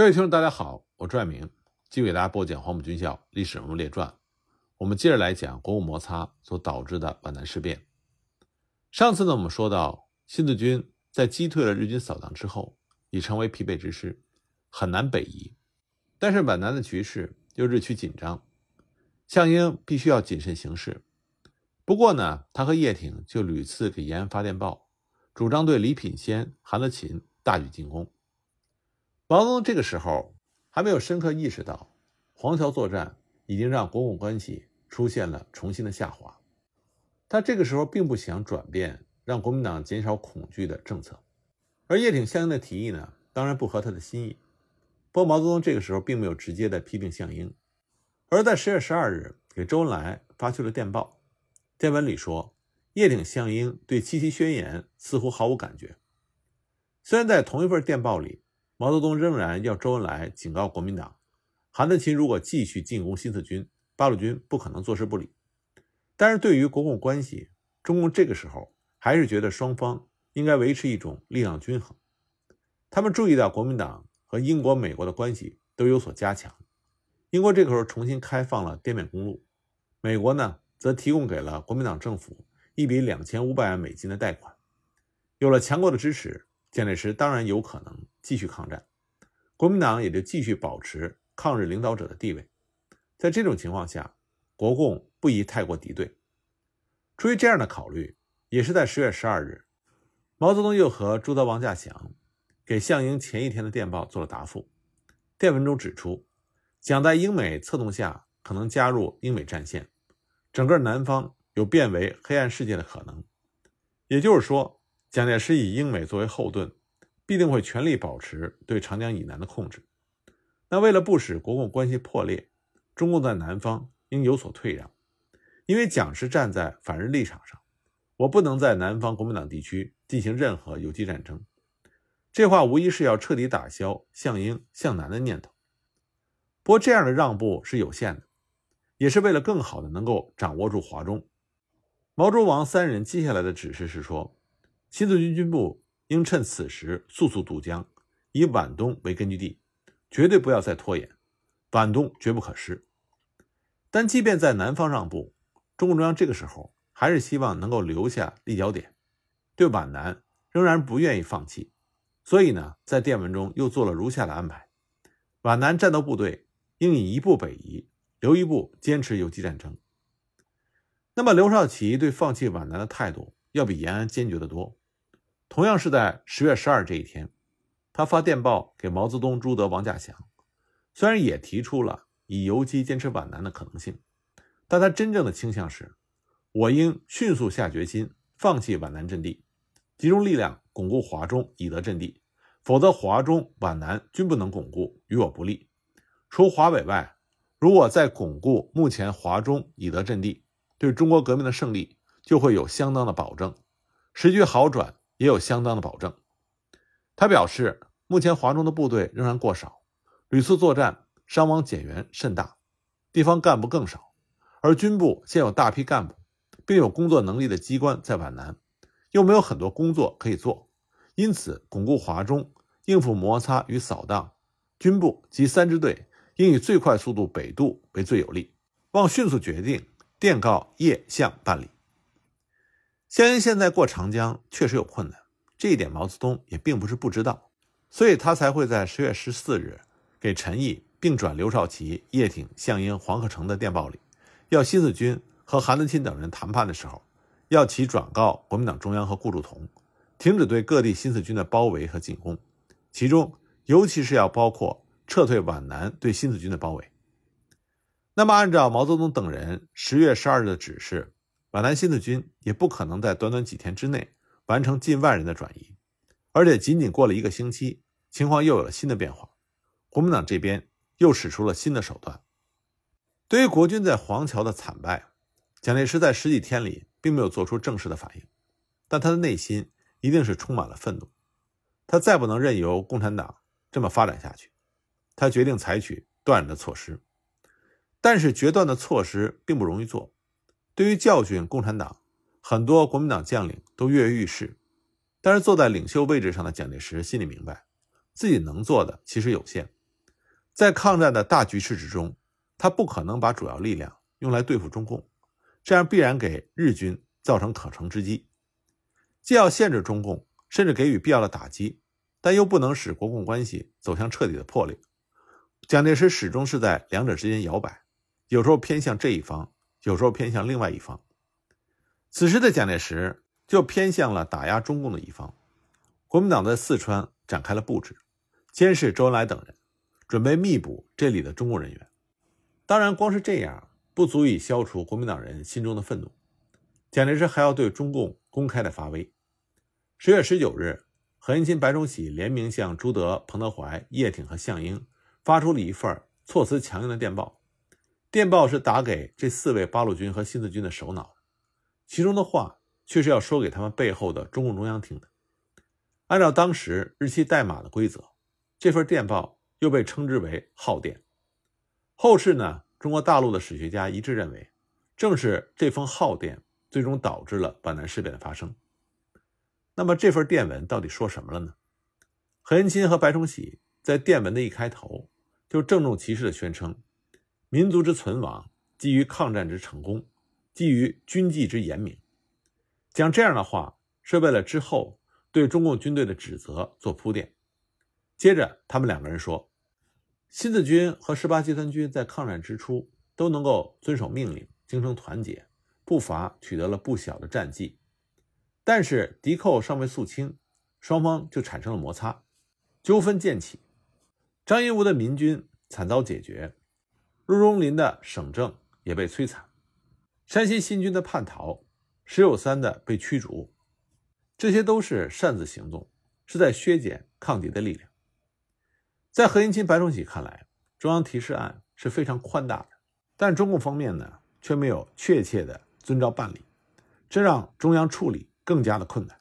各位听众，大家好，我朱爱明，继续给大家播讲《黄埔军校历史人物列传》。我们接着来讲国共摩擦所导致的皖南事变。上次呢，我们说到新四军在击退了日军扫荡之后，已成为疲惫之师，很难北移。但是皖南的局势又日趋紧张，项英必须要谨慎行事。不过呢，他和叶挺就屡次给延安发电报，主张对李品仙、韩德勤大举进攻。毛泽东这个时候还没有深刻意识到，黄桥作战已经让国共关系出现了重新的下滑。他这个时候并不想转变让国民党减少恐惧的政策，而叶挺、项英的提议呢，当然不合他的心意。不过毛泽东这个时候并没有直接的批评项英，而在十月十二日给周恩来发去了电报，电文里说，叶挺、项英对七七宣言似乎毫无感觉。虽然在同一份电报里。毛泽东仍然要周恩来警告国民党，韩德勤如果继续进攻新四军，八路军不可能坐视不理。但是对于国共关系，中共这个时候还是觉得双方应该维持一种力量均衡。他们注意到国民党和英国、美国的关系都有所加强。英国这个时候重新开放了滇缅公路，美国呢则提供给了国民党政府一笔两千五百万美金的贷款。有了强国的支持。蒋介石当然有可能继续抗战，国民党也就继续保持抗日领导者的地位。在这种情况下，国共不宜太过敌对。出于这样的考虑，也是在十月十二日，毛泽东又和朱德、王稼祥给项英前一天的电报做了答复。电文中指出，蒋在英美策动下可能加入英美战线，整个南方有变为黑暗世界的可能。也就是说。蒋介石以英美作为后盾，必定会全力保持对长江以南的控制。那为了不使国共关系破裂，中共在南方应有所退让。因为蒋是站在反日立场上，我不能在南方国民党地区进行任何游击战争。这话无疑是要彻底打消向英向南的念头。不过这样的让步是有限的，也是为了更好的能够掌握住华中。毛、周、王三人接下来的指示是说。新四军军部应趁此时速速渡江，以皖东为根据地，绝对不要再拖延，皖东绝不可失。但即便在南方让步，中共中央这个时候还是希望能够留下立脚点，对皖南仍然不愿意放弃。所以呢，在电文中又做了如下的安排：皖南战斗部队应以一部北移，留一部坚持游击战争。那么刘少奇对放弃皖南的态度要比延安坚决得多。同样是在十月十二这一天，他发电报给毛泽东、朱德、王稼祥，虽然也提出了以游击坚持皖南的可能性，但他真正的倾向是：我应迅速下决心放弃皖南阵地，集中力量巩固华中以德阵地，否则华中、皖南均不能巩固，与我不利。除华北外，如果再巩固目前华中以德阵地，对中国革命的胜利就会有相当的保证，时局好转。也有相当的保证。他表示，目前华中的部队仍然过少，屡次作战伤亡减员甚大，地方干部更少，而军部现有大批干部，并有工作能力的机关在皖南，又没有很多工作可以做，因此巩固华中，应付摩擦与扫荡，军部及三支队应以最快速度北渡为最有利。望迅速决定，电告叶向办理。项英现在过长江确实有困难，这一点毛泽东也并不是不知道，所以他才会在十月十四日给陈毅并转刘少奇、叶挺、项英、黄克诚的电报里，要新四军和韩德勤等人谈判的时候，要其转告国民党中央和顾祝同，停止对各地新四军的包围和进攻，其中尤其是要包括撤退皖南对新四军的包围。那么，按照毛泽东等人十月十二日的指示。皖南新四军也不可能在短短几天之内完成近万人的转移，而且仅仅过了一个星期，情况又有了新的变化。国民党这边又使出了新的手段。对于国军在黄桥的惨败，蒋介石在十几天里并没有做出正式的反应，但他的内心一定是充满了愤怒。他再不能任由共产党这么发展下去，他决定采取断然的措施。但是决断的措施并不容易做。对于教训共产党，很多国民党将领都跃跃欲试，但是坐在领袖位置上的蒋介石心里明白，自己能做的其实有限，在抗战的大局势之中，他不可能把主要力量用来对付中共，这样必然给日军造成可乘之机。既要限制中共，甚至给予必要的打击，但又不能使国共关系走向彻底的破裂。蒋介石始终是在两者之间摇摆，有时候偏向这一方，有时候偏向另外一方。此时的蒋介石就偏向了打压中共的一方。国民党在四川展开了布置，监视周恩来等人，准备密捕这里的中共人员。当然，光是这样不足以消除国民党人心中的愤怒。蒋介石还要对中共公开的发威。十月十九日，何应钦、白崇禧联名向朱德、彭德怀、叶挺和项英发出了一份措辞强硬的电报。电报是打给这四位八路军和新四军的首脑，其中的话却是要说给他们背后的中共中央听的。按照当时日期代码的规则，这份电报又被称之为“号电”。后世呢，中国大陆的史学家一致认为，正是这封号电最终导致了皖南事变的发生。那么这份电文到底说什么了呢？何应钦和白崇禧在电文的一开头就郑重其事地宣称：“民族之存亡，基于抗战之成功，基于军纪之严明。”讲这样的话是为了之后。对中共军队的指责做铺垫，接着他们两个人说：“新四军和十八集团军在抗战之初都能够遵守命令，精诚团结，不乏取得了不小的战绩。但是敌寇尚未肃清，双方就产生了摩擦，纠纷渐起。张银吾的民军惨遭解决，陆荣林的省政也被摧残，山西新军的叛逃，石友三的被驱逐。”这些都是擅自行动，是在削减抗敌的力量。在何应钦、白崇禧看来，中央提示案是非常宽大的，但中共方面呢却没有确切的遵照办理，这让中央处理更加的困难。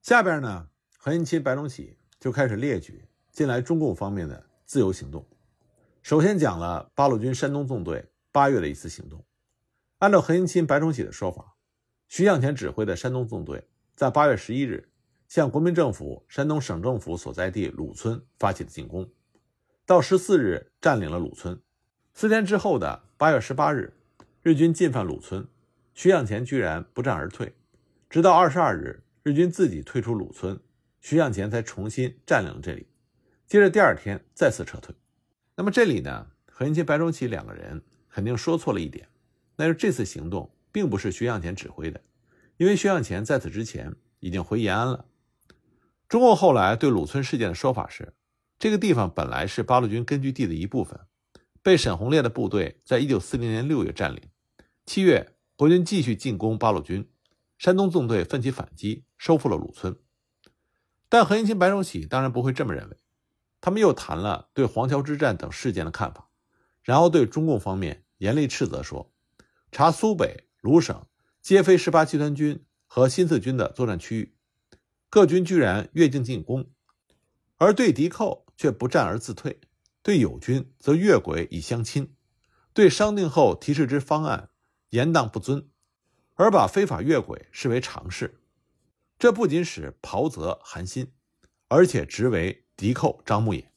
下边呢，何应钦、白崇禧就开始列举近来中共方面的自由行动。首先讲了八路军山东纵队八月的一次行动。按照何应钦、白崇禧的说法，徐向前指挥的山东纵队。在八月十一日，向国民政府山东省政府所在地鲁村发起了进攻，到十四日占领了鲁村。四天之后的八月十八日，日军进犯鲁村，徐向前居然不战而退，直到二十二日，日军自己退出鲁村，徐向前才重新占领了这里。接着第二天再次撤退。那么这里呢，何应钦、白崇禧两个人肯定说错了一点，那是这次行动并不是徐向前指挥的。因为徐向前在此之前已经回延安了。中共后来对鲁村事件的说法是，这个地方本来是八路军根据地的一部分，被沈鸿烈的部队在一九四零年六月占领。七月，国军继续进攻八路军，山东纵队奋起反击，收复了鲁村。但何应钦、白崇禧当然不会这么认为，他们又谈了对黄桥之战等事件的看法，然后对中共方面严厉斥责说：“查苏北、鲁省。”皆非十八集团军和新四军的作战区域，各军居然越境进攻，而对敌寇却不战而自退，对友军则越轨以相亲，对商定后提示之方案严当不遵，而把非法越轨视为常事，这不仅使袍泽寒心，而且直为敌寇张目也。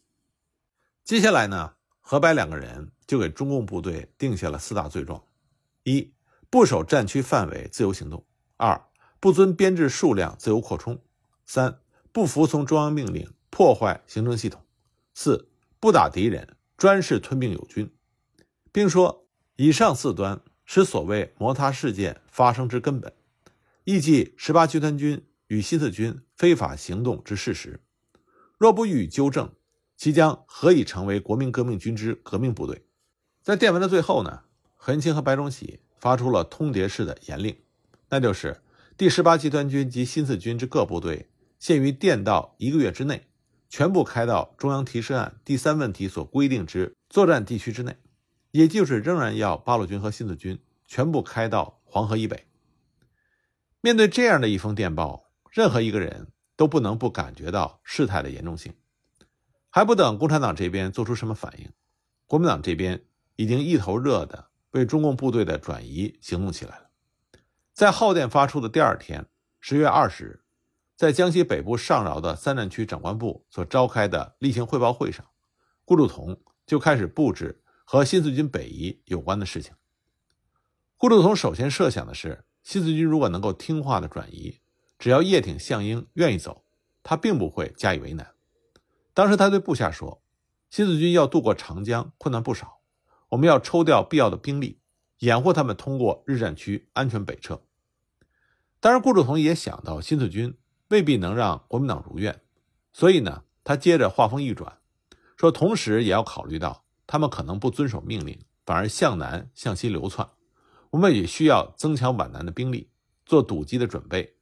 接下来呢，何白两个人就给中共部队定下了四大罪状：一。不守战区范围自由行动；二、不遵编制数量自由扩充；三、不服从中央命令破坏行政系统；四、不打敌人专事吞并友军，并说以上四端是所谓摩擦事件发生之根本，亦即十八集团军与新四军非法行动之事实。若不予以纠正，其将何以成为国民革命军之革命部队？在电文的最后呢，何应钦和白崇禧。发出了通牒式的严令，那就是第十八集团军及新四军之各部队，限于电到一个月之内，全部开到中央提示案第三问题所规定之作战地区之内，也就是仍然要八路军和新四军全部开到黄河以北。面对这样的一封电报，任何一个人都不能不感觉到事态的严重性。还不等共产党这边做出什么反应，国民党这边已经一头热的。为中共部队的转移行动起来了。在号电发出的第二天，十月二十日，在江西北部上饶的三战区长官部所召开的例行汇报会上，顾祝同就开始布置和新四军北移有关的事情。顾祝同首先设想的是，新四军如果能够听话的转移，只要叶挺、项英愿意走，他并不会加以为难。当时他对部下说：“新四军要渡过长江，困难不少，我们要抽调必要的兵力，掩护他们通过日战区安全北撤。”当然，顾祝同也想到新四军未必能让国民党如愿，所以呢，他接着话锋一转，说：“同时也要考虑到他们可能不遵守命令，反而向南向西流窜。”我们也需要增强皖南的兵力，做堵击的准备。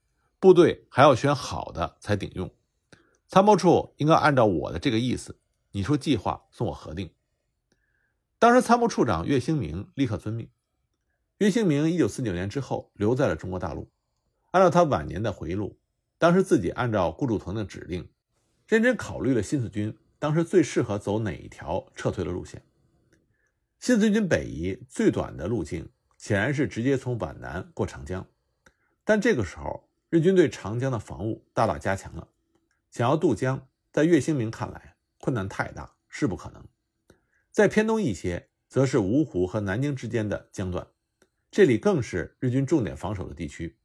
部队还要选好的才顶用。参谋处应该按照我的这个意思，你出计划送我核定。当时参谋处长岳兴明立刻遵命。岳兴明一九四九年之后留在了中国大陆。按照他晚年的回忆录，当时自己按照顾祝同的指令，认真考虑了新四军当时最适合走哪一条撤退的路线。新四军北移最短的路径。显然是直接从皖南过长江，但这个时候日军对长江的防务大大加强了，想要渡江，在岳兴明看来困难太大，势不可能。再偏东一些，则是芜湖和南京之间的江段，这里更是日军重点防守的地区，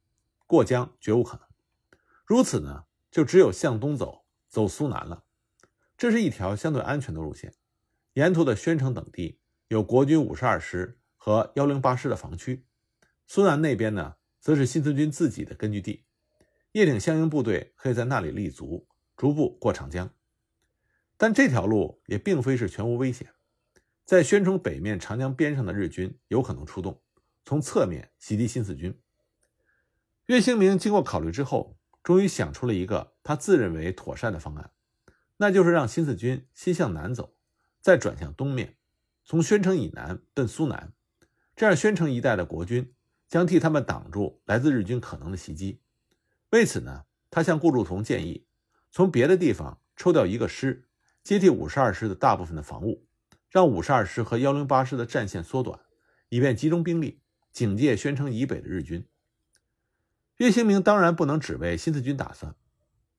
过江绝无可能。如此呢，就只有向东走，走苏南了。这是一条相对安全的路线，沿途的宣城等地有国军五十二师。和幺零八师的防区，苏南那边呢，则是新四军自己的根据地，叶挺、项英部队可以在那里立足，逐步过长江。但这条路也并非是全无危险，在宣城北面长江边上的日军有可能出动，从侧面袭击新四军。岳兴明经过考虑之后，终于想出了一个他自认为妥善的方案，那就是让新四军先向南走，再转向东面，从宣城以南奔苏南。这样，宣城一带的国军将替他们挡住来自日军可能的袭击。为此呢，他向顾祝同建议，从别的地方抽调一个师，接替五十二师的大部分的防务，让五十二师和幺零八师的战线缩短，以便集中兵力警戒宣城以北的日军。岳兴明当然不能只为新四军打算，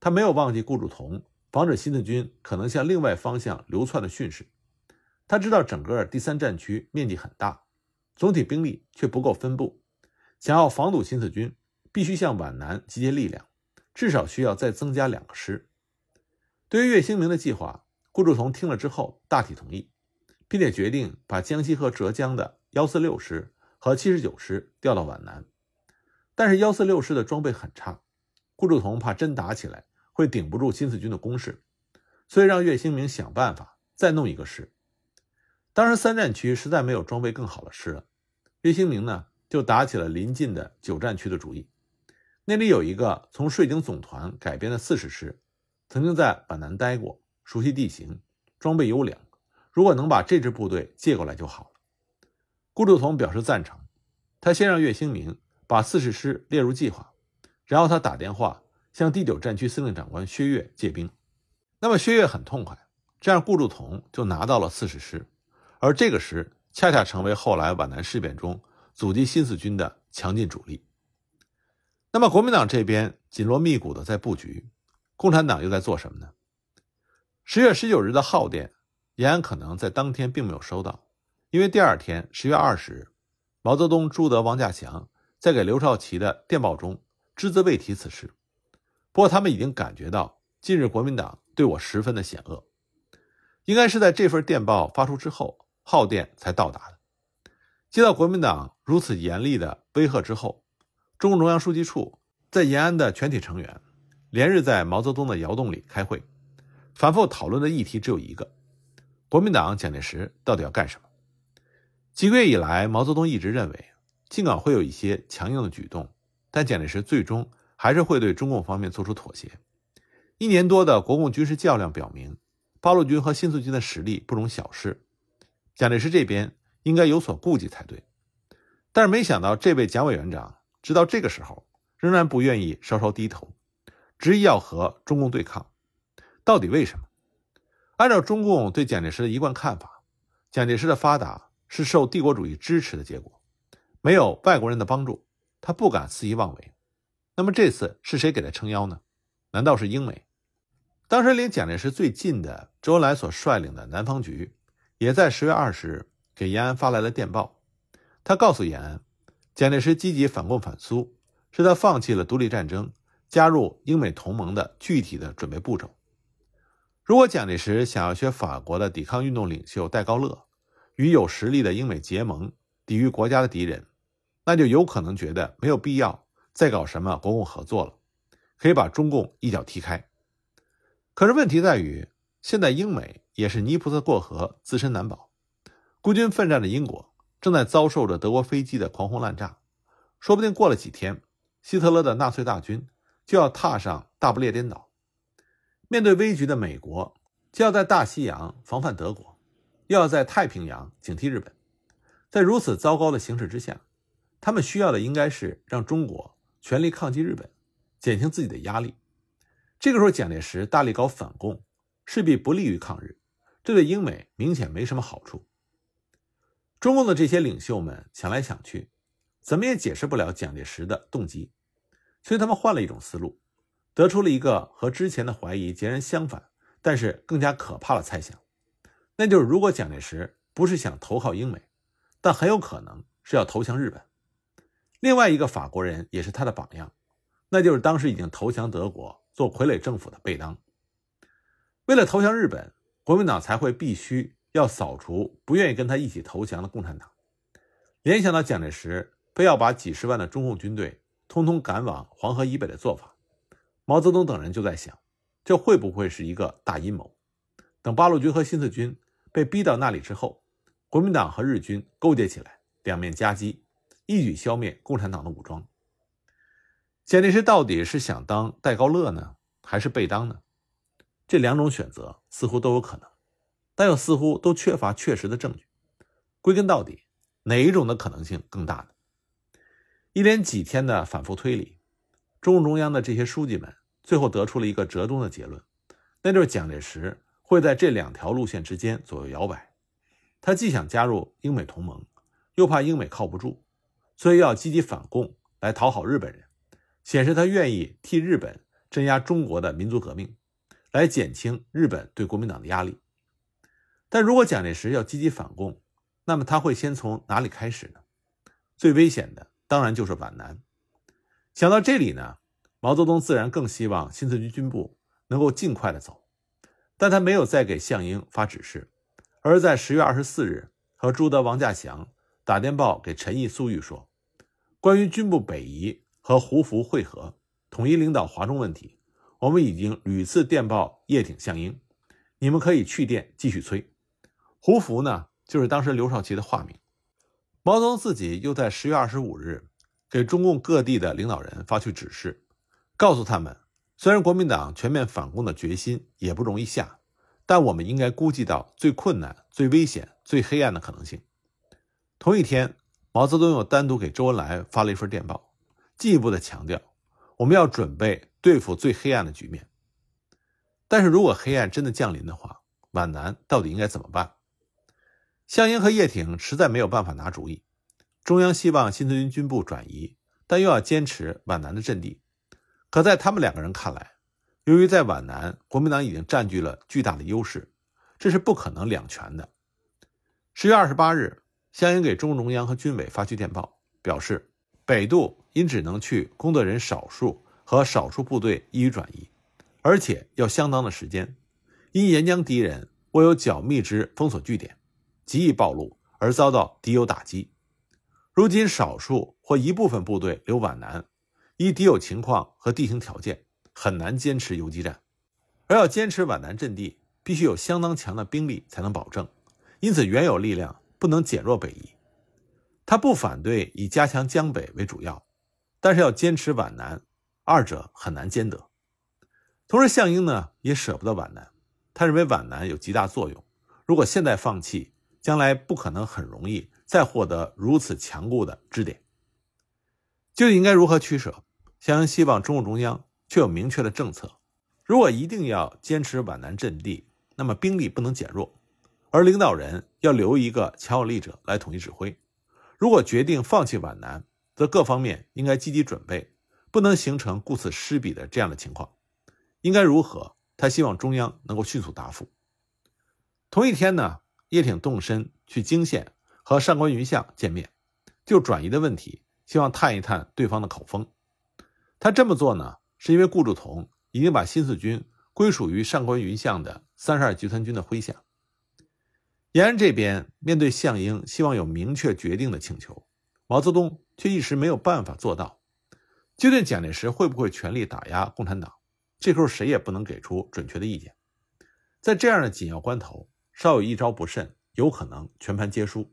他没有忘记顾祝同防止新四军可能向另外方向流窜的训示。他知道整个第三战区面积很大。总体兵力却不够分布，想要防堵新四军，必须向皖南集结力量，至少需要再增加两个师。对于岳兴明的计划，顾祝同听了之后大体同意，并且决定把江西和浙江的幺四六师和七十九师调到皖南。但是幺四六师的装备很差，顾祝同怕真打起来会顶不住新四军的攻势，所以让岳兴明想办法再弄一个师。当时三战区实在没有装备更好的师了。岳兴明呢，就打起了临近的九战区的主意。那里有一个从税警总团改编的四十师，曾经在皖南待过，熟悉地形，装备优良。如果能把这支部队借过来就好了。顾祝同表示赞成。他先让岳兴明把四十师列入计划，然后他打电话向第九战区司令长官薛岳借兵。那么薛岳很痛快，这样顾祝同就拿到了四十师，而这个师。恰恰成为后来皖南事变中阻击新四军的强劲主力。那么国民党这边紧锣密鼓的在布局，共产党又在做什么呢？十月十九日的号电，延安可能在当天并没有收到，因为第二天十月二十日，毛泽东、朱德、王稼祥在给刘少奇的电报中只字未提此事。不过他们已经感觉到近日国民党对我十分的险恶，应该是在这份电报发出之后。号电才到达的。接到国民党如此严厉的威吓之后，中共中央书记处在延安的全体成员连日在毛泽东的窑洞里开会，反复讨论的议题只有一个：国民党蒋介石到底要干什么？几个月以来，毛泽东一直认为，尽管会有一些强硬的举动，但蒋介石最终还是会对中共方面做出妥协。一年多的国共军事较量表明，八路军和新四军的实力不容小视。蒋介石这边应该有所顾忌才对，但是没想到这位蒋委员长直到这个时候仍然不愿意稍稍低头，执意要和中共对抗。到底为什么？按照中共对蒋介石的一贯看法，蒋介石的发达是受帝国主义支持的结果，没有外国人的帮助，他不敢肆意妄为。那么这次是谁给他撑腰呢？难道是英美？当时离蒋介石最近的周恩来所率领的南方局。也在十月二十日给延安发来了电报，他告诉延安，蒋介石积极反共反苏，是他放弃了独立战争、加入英美同盟的具体的准备步骤。如果蒋介石想要学法国的抵抗运动领袖戴高乐，与有实力的英美结盟，抵御国家的敌人，那就有可能觉得没有必要再搞什么国共合作了，可以把中共一脚踢开。可是问题在于，现在英美也是泥菩萨过河，自身难保。孤军奋战的英国正在遭受着德国飞机的狂轰滥炸，说不定过了几天，希特勒的纳粹大军就要踏上大不列颠岛。面对危局的美国，既要在大西洋防范德国，又要在太平洋警惕日本。在如此糟糕的形势之下，他们需要的应该是让中国全力抗击日本，减轻自己的压力。这个时候，蒋介石大力搞反共，势必不利于抗日，这对英美明显没什么好处。中共的这些领袖们想来想去，怎么也解释不了蒋介石的动机，所以他们换了一种思路。得出了一个和之前的怀疑截然相反，但是更加可怕的猜想，那就是如果蒋介石不是想投靠英美，但很有可能是要投降日本。另外一个法国人也是他的榜样，那就是当时已经投降德国、做傀儡政府的贝当。为了投降日本，国民党才会必须要扫除不愿意跟他一起投降的共产党。联想到蒋介石非要把几十万的中共军队通通赶往黄河以北的做法。毛泽东等人就在想，这会不会是一个大阴谋？等八路军和新四军被逼到那里之后，国民党和日军勾结起来，两面夹击，一举消灭共产党的武装。蒋介石到底是想当戴高乐呢，还是被当呢？这两种选择似乎都有可能，但又似乎都缺乏确实的证据。归根到底，哪一种的可能性更大呢？一连几天的反复推理，中共中央的这些书记们。最后得出了一个折中的结论，那就是蒋介石会在这两条路线之间左右摇摆。他既想加入英美同盟，又怕英美靠不住，所以要积极反共来讨好日本人，显示他愿意替日本镇压中国的民族革命，来减轻日本对国民党的压力。但如果蒋介石要积极反共，那么他会先从哪里开始呢？最危险的当然就是皖南。想到这里呢？毛泽东自然更希望新四军军部能够尽快的走，但他没有再给项英发指示，而在十月二十四日和朱德、王稼祥打电报给陈毅、粟裕说：“关于军部北移和胡服会合、统一领导华中问题，我们已经屡次电报叶挺、项英，你们可以去电继续催。”胡福呢，就是当时刘少奇的化名。毛泽东自己又在十月二十五日给中共各地的领导人发去指示。告诉他们，虽然国民党全面反攻的决心也不容易下，但我们应该估计到最困难、最危险、最黑暗的可能性。同一天，毛泽东又单独给周恩来发了一份电报，进一步的强调，我们要准备对付最黑暗的局面。但是如果黑暗真的降临的话，皖南到底应该怎么办？项英和叶挺实在没有办法拿主意。中央希望新四军军部转移，但又要坚持皖南的阵地。可在他们两个人看来，由于在皖南，国民党已经占据了巨大的优势，这是不可能两全的。十月二十八日，项英给中共中央和军委发去电报，表示北渡因只能去工作人少数和少数部队易于转移，而且要相当的时间，因沿江敌人握有较密之封锁据点，极易暴露而遭到敌友打击。如今少数或一部分部队留皖南。依敌友情况和地形条件，很难坚持游击战，而要坚持皖南阵地，必须有相当强的兵力才能保证。因此，原有力量不能减弱北移。他不反对以加强江北为主要，但是要坚持皖南，二者很难兼得。同时，项英呢也舍不得皖南，他认为皖南有极大作用，如果现在放弃，将来不可能很容易再获得如此强固的支点。究竟应该如何取舍？项英希望中共中央却有明确的政策：如果一定要坚持皖南阵地，那么兵力不能减弱，而领导人要留一个强有力者来统一指挥。如果决定放弃皖南，则各方面应该积极准备，不能形成顾此失彼的这样的情况。应该如何？他希望中央能够迅速答复。同一天呢，叶挺动身去泾县和上官云相见面，就转移的问题，希望探一探对方的口风。他这么做呢，是因为顾祝同已经把新四军归属于上官云相的三十二集团军的麾下。延安这边面对项英希望有明确决定的请求，毛泽东却一时没有办法做到。究竟蒋介石会不会全力打压共产党？这时候谁也不能给出准确的意见。在这样的紧要关头，稍有一招不慎，有可能全盘皆输。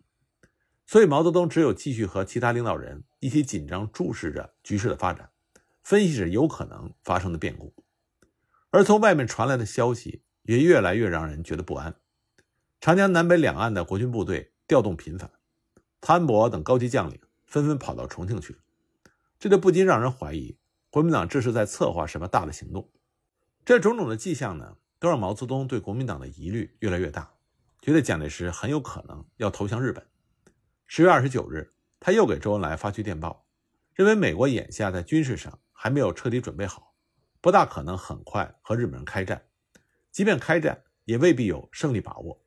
所以毛泽东只有继续和其他领导人一起紧张注视着局势的发展，分析着有可能发生的变故。而从外面传来的消息也越来越让人觉得不安。长江南北两岸的国军部队调动频繁，潘伯等高级将领纷纷跑到重庆去。这就不禁让人怀疑，国民党这是在策划什么大的行动。这种种的迹象呢，都让毛泽东对国民党的疑虑越来越大，觉得蒋介石很有可能要投降日本。十月二十九日，他又给周恩来发去电报，认为美国眼下在军事上还没有彻底准备好，不大可能很快和日本人开战，即便开战，也未必有胜利把握。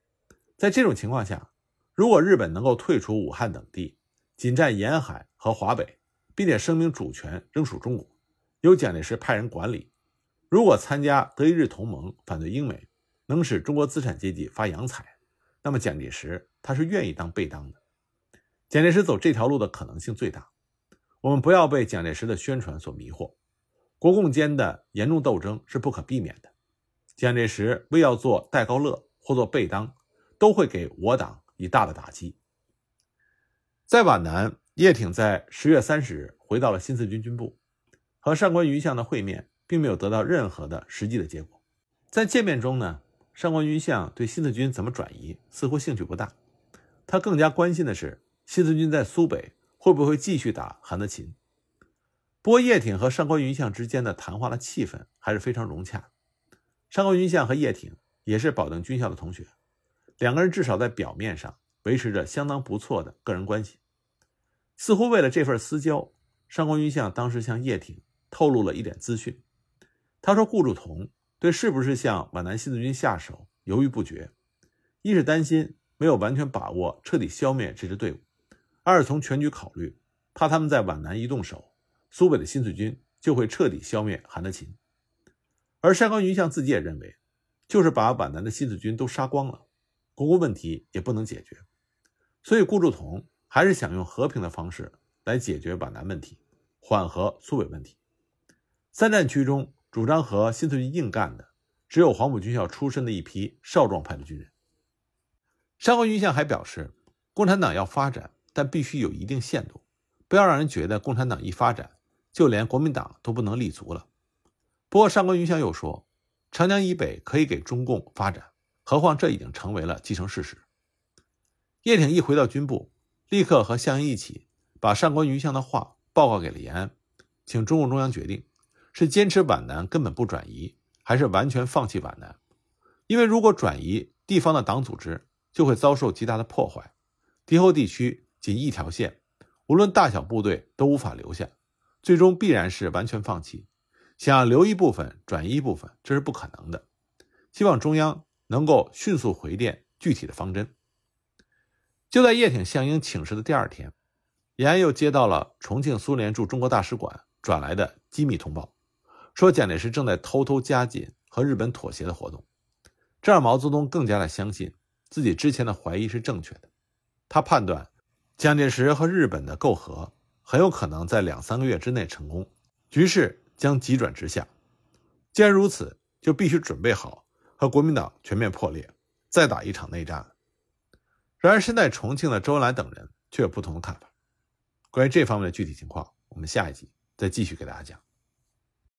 在这种情况下，如果日本能够退出武汉等地，仅占沿海和华北。并且声明主权仍属中国，由蒋介石派人管理。如果参加德意日同盟，反对英美，能使中国资产阶级发洋财，那么蒋介石他是愿意当被当的。蒋介石走这条路的可能性最大。我们不要被蒋介石的宣传所迷惑，国共间的严重斗争是不可避免的。蒋介石为要做戴高乐或做被当，都会给我党以大的打击。在皖南。叶挺在十月三十日回到了新四军军部，和上官云相的会面并没有得到任何的实际的结果。在见面中呢，上官云相对新四军怎么转移似乎兴趣不大，他更加关心的是新四军在苏北会不会继续打韩德勤。不过，叶挺和上官云相之间的谈话的气氛还是非常融洽。上官云相和叶挺也是保定军校的同学，两个人至少在表面上维持着相当不错的个人关系。似乎为了这份私交，上官云相当时向叶挺透露了一点资讯。他说：“顾祝同对是不是向皖南新四军下手犹豫不决，一是担心没有完全把握彻底消灭这支队伍，二是从全局考虑，怕他们在皖南一动手，苏北的新四军就会彻底消灭韩德勤。而上官云相自己也认为，就是把皖南的新四军都杀光了，国共问题也不能解决。所以顾祝同。”还是想用和平的方式来解决皖南问题，缓和苏北问题。三战区中主张和新四军硬干的，只有黄埔军校出身的一批少壮派的军人。上官云相还表示，共产党要发展，但必须有一定限度，不要让人觉得共产党一发展，就连国民党都不能立足了。不过上官云相又说，长江以北可以给中共发展，何况这已经成为了既成事实。叶挺一回到军部。立刻和项英一起把上官云相的话报告给了延安，请中共中央决定是坚持皖南根本不转移，还是完全放弃皖南。因为如果转移，地方的党组织就会遭受极大的破坏，敌后地区仅一条线，无论大小部队都无法留下，最终必然是完全放弃。想要留一部分，转移一部分，这是不可能的。希望中央能够迅速回电具体的方针。就在叶挺向英请示的第二天，延安又接到了重庆苏联驻中国大使馆转来的机密通报，说蒋介石正在偷偷加紧和日本妥协的活动，这让毛泽东更加的相信自己之前的怀疑是正确的。他判断，蒋介石和日本的媾和很有可能在两三个月之内成功，局势将急转直下。既然如此，就必须准备好和国民党全面破裂，再打一场内战。然而，身在重庆的周恩来等人却有不同的看法。关于这方面的具体情况，我们下一集再继续给大家讲。